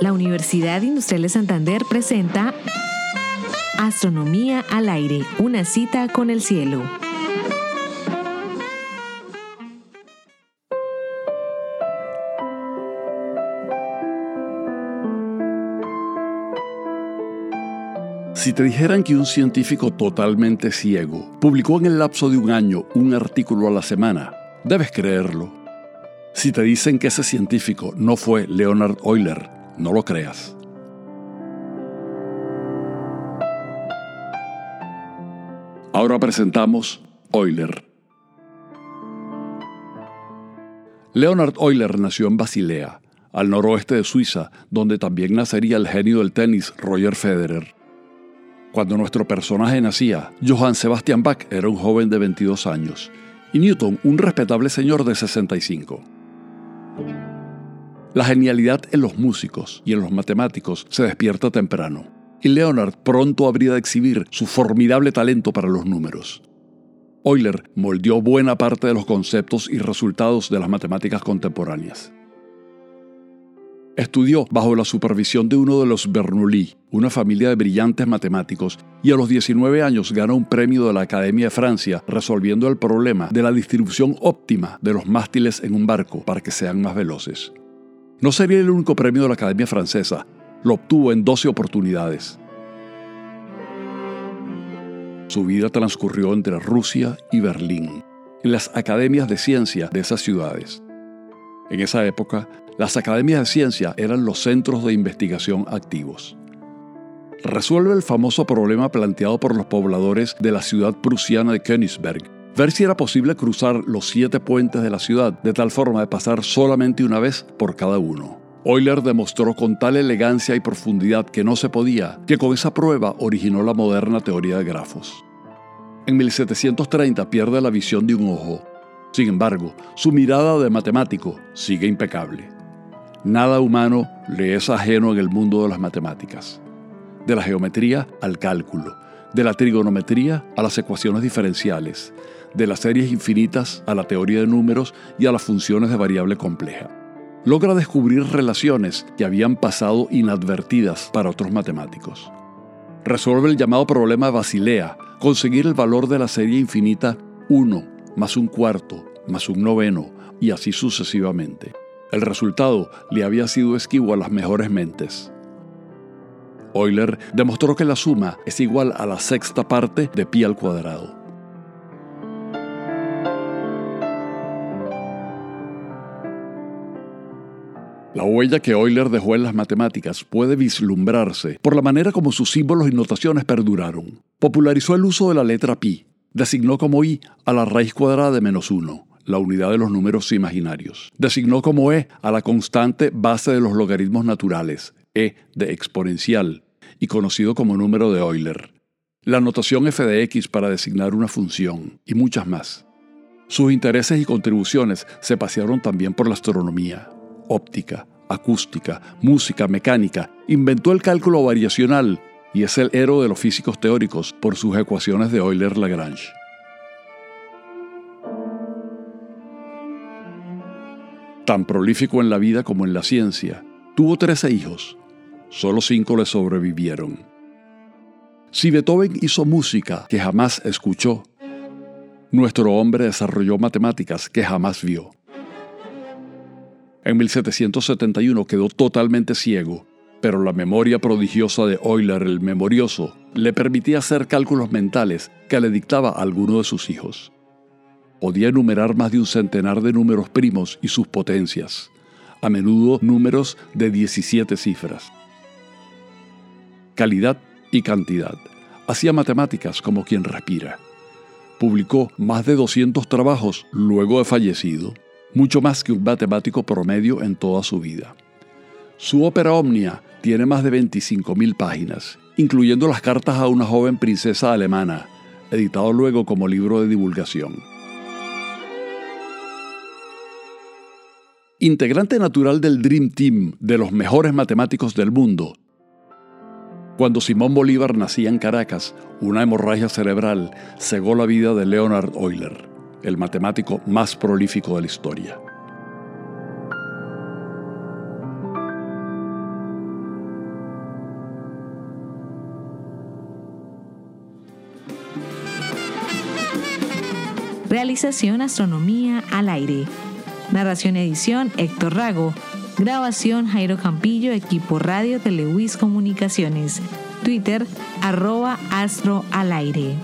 La Universidad Industrial de Santander presenta Astronomía al aire, una cita con el cielo. Si te dijeran que un científico totalmente ciego publicó en el lapso de un año un artículo a la semana, debes creerlo. Si te dicen que ese científico no fue Leonard Euler, no lo creas. Ahora presentamos Euler. Leonard Euler nació en Basilea, al noroeste de Suiza, donde también nacería el genio del tenis Roger Federer. Cuando nuestro personaje nacía, Johann Sebastian Bach era un joven de 22 años y Newton un respetable señor de 65. La genialidad en los músicos y en los matemáticos se despierta temprano, y Leonard pronto habría de exhibir su formidable talento para los números. Euler moldeó buena parte de los conceptos y resultados de las matemáticas contemporáneas. Estudió bajo la supervisión de uno de los Bernoulli, una familia de brillantes matemáticos, y a los 19 años ganó un premio de la Academia de Francia resolviendo el problema de la distribución óptima de los mástiles en un barco para que sean más veloces. No sería el único premio de la Academia Francesa, lo obtuvo en 12 oportunidades. Su vida transcurrió entre Rusia y Berlín, en las academias de ciencia de esas ciudades. En esa época, las academias de ciencia eran los centros de investigación activos. Resuelve el famoso problema planteado por los pobladores de la ciudad prusiana de Königsberg, ver si era posible cruzar los siete puentes de la ciudad de tal forma de pasar solamente una vez por cada uno. Euler demostró con tal elegancia y profundidad que no se podía, que con esa prueba originó la moderna teoría de grafos. En 1730 pierde la visión de un ojo. Sin embargo, su mirada de matemático sigue impecable. Nada humano le es ajeno en el mundo de las matemáticas. De la geometría al cálculo, de la trigonometría a las ecuaciones diferenciales, de las series infinitas a la teoría de números y a las funciones de variable compleja. Logra descubrir relaciones que habían pasado inadvertidas para otros matemáticos. Resuelve el llamado problema de Basilea, conseguir el valor de la serie infinita 1 más un cuarto más un noveno y así sucesivamente. El resultado le había sido esquivo a las mejores mentes. Euler demostró que la suma es igual a la sexta parte de pi al cuadrado. La huella que Euler dejó en las matemáticas puede vislumbrarse por la manera como sus símbolos y notaciones perduraron. Popularizó el uso de la letra pi, designó como i a la raíz cuadrada de menos uno la unidad de los números imaginarios. Designó como e a la constante base de los logaritmos naturales, e de exponencial, y conocido como número de Euler. La notación f de x para designar una función, y muchas más. Sus intereses y contribuciones se pasearon también por la astronomía, óptica, acústica, música, mecánica, inventó el cálculo variacional y es el héroe de los físicos teóricos por sus ecuaciones de Euler-Lagrange. Tan prolífico en la vida como en la ciencia, tuvo 13 hijos. Solo cinco le sobrevivieron. Si Beethoven hizo música que jamás escuchó, nuestro hombre desarrolló matemáticas que jamás vio. En 1771 quedó totalmente ciego, pero la memoria prodigiosa de Euler el Memorioso le permitía hacer cálculos mentales que le dictaba a alguno de sus hijos podía enumerar más de un centenar de números primos y sus potencias, a menudo números de 17 cifras. Calidad y cantidad. Hacía matemáticas como quien respira. Publicó más de 200 trabajos luego de fallecido, mucho más que un matemático promedio en toda su vida. Su ópera Omnia tiene más de 25.000 páginas, incluyendo las cartas a una joven princesa alemana, editado luego como libro de divulgación. integrante natural del Dream Team de los mejores matemáticos del mundo. Cuando Simón Bolívar nacía en Caracas, una hemorragia cerebral cegó la vida de Leonard Euler, el matemático más prolífico de la historia. Realización Astronomía al Aire. Narración edición Héctor Rago. Grabación Jairo Campillo, equipo radio de Lewis Comunicaciones. Twitter arroba astro al aire.